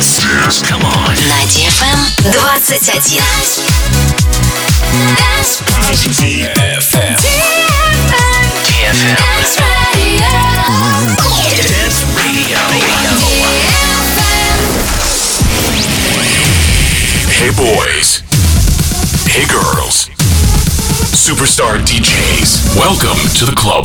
Dance. Come on. На DFM 21. DFM. DFM. Dance Radio. Hey boys. Hey girls. Superstar DJs. Welcome to the club.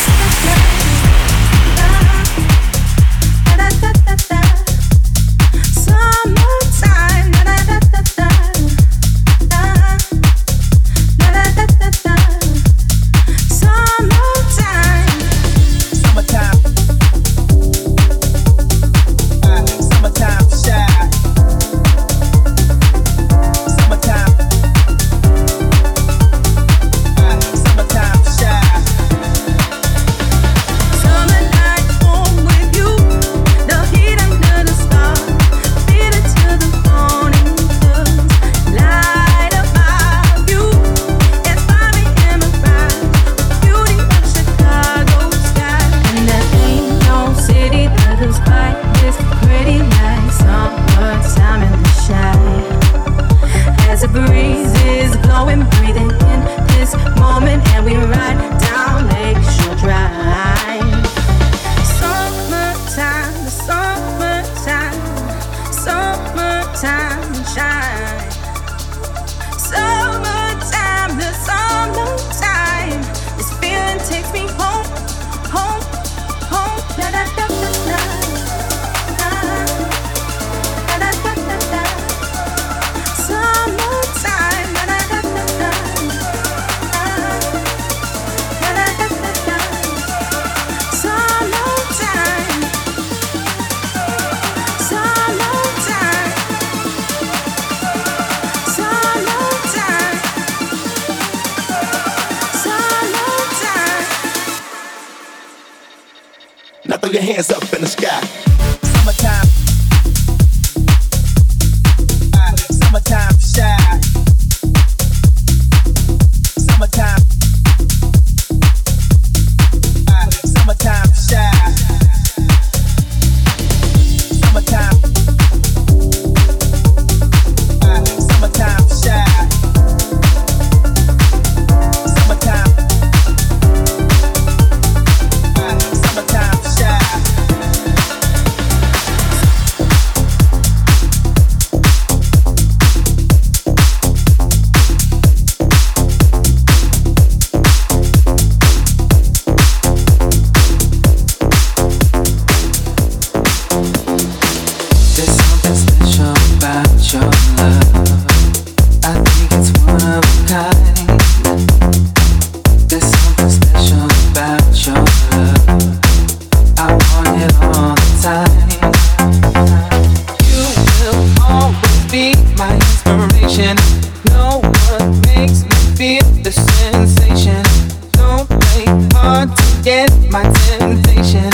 Feels like? Do you wanna go tonight? I don't think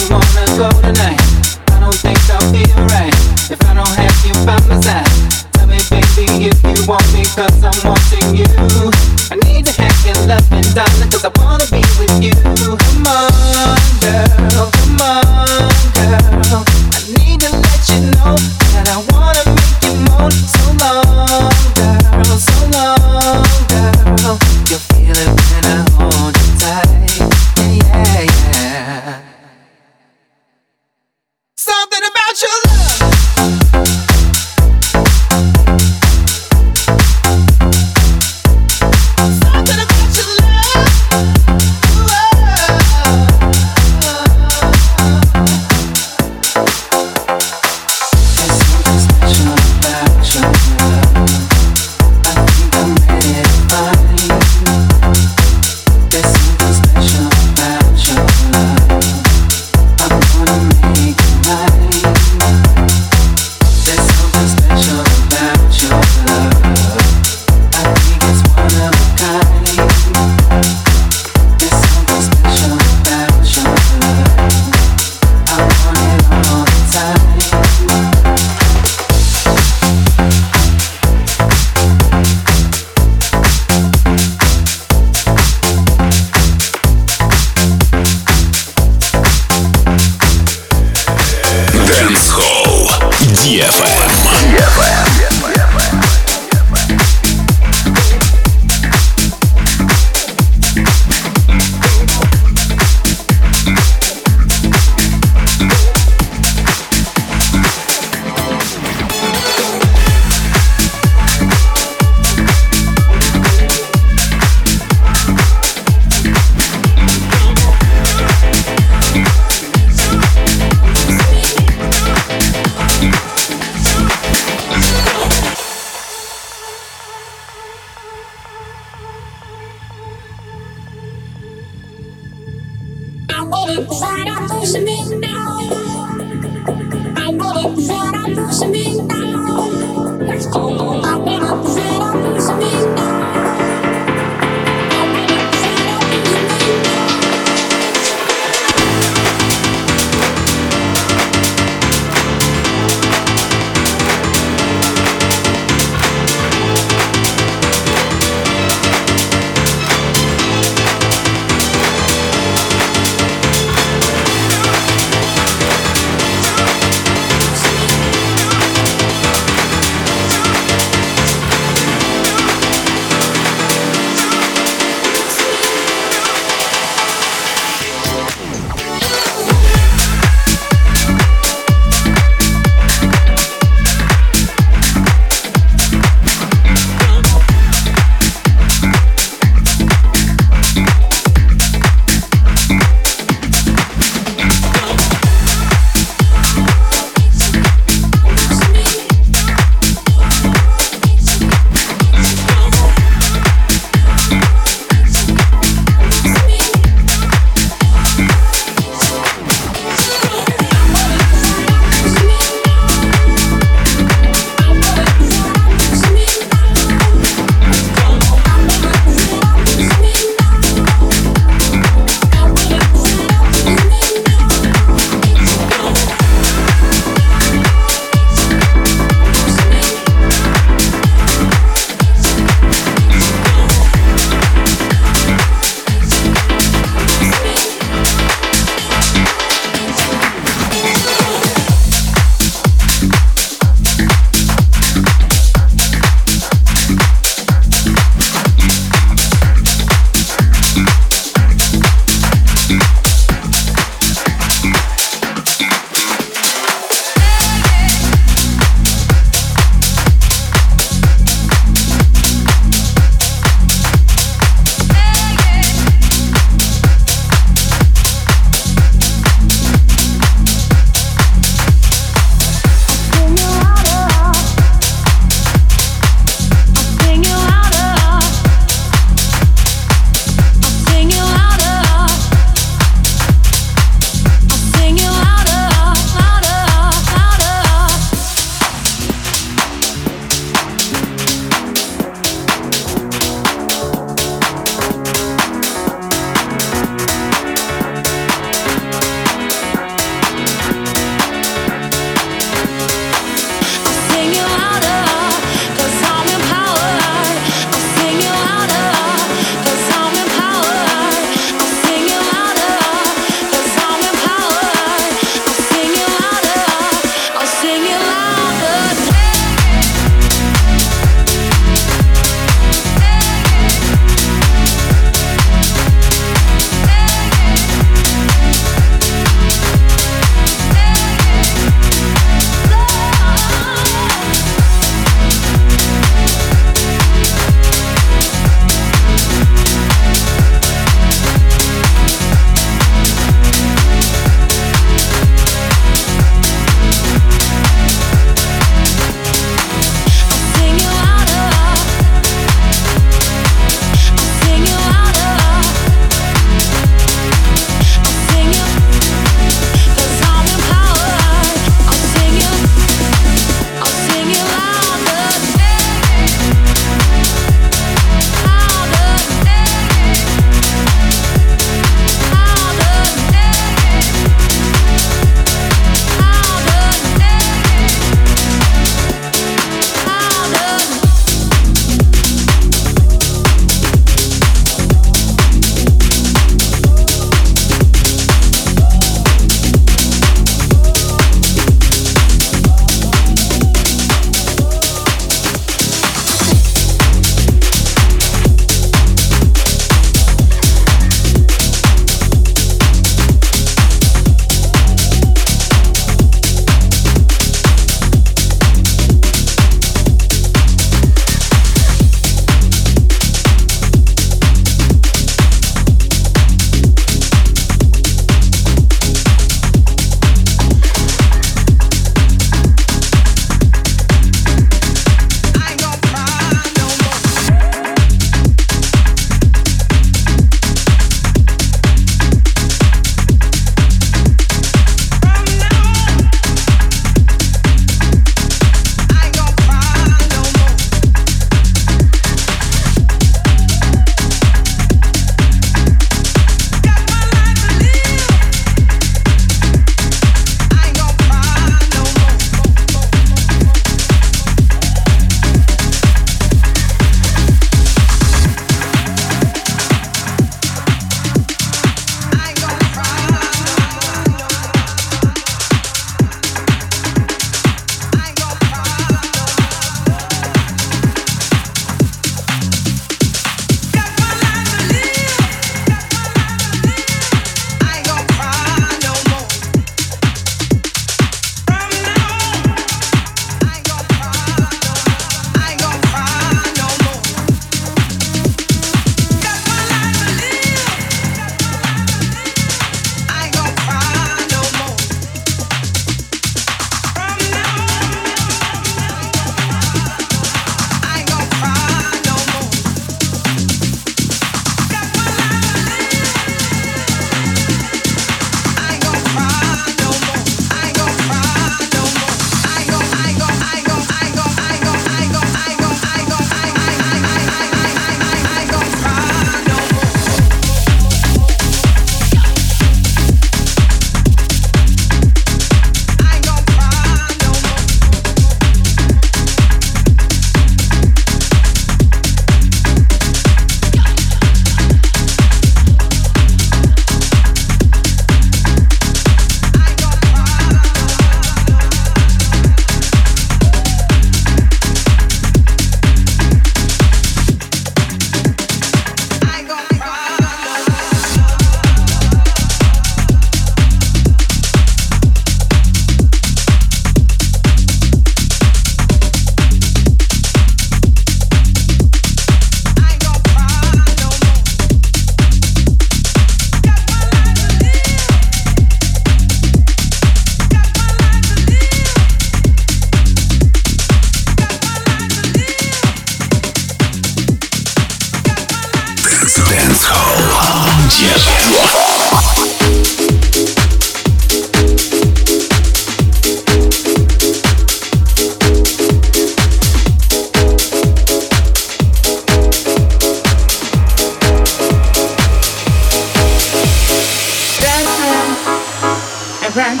and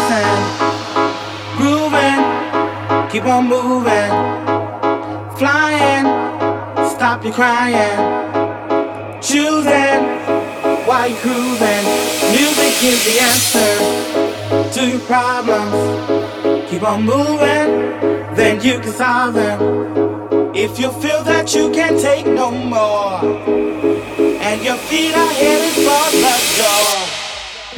grooving, keep on moving, flying, stop your crying, choosing while you're cruising. Music is the answer to your problems. Keep on moving, then you can solve them. If you feel that you can't take no more, and your feet are headed for the door.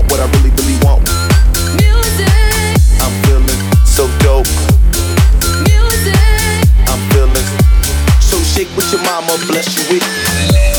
want, what I really, really want. Music. I'm feeling so dope. Music. I'm feeling so shake with your mama, bless you with.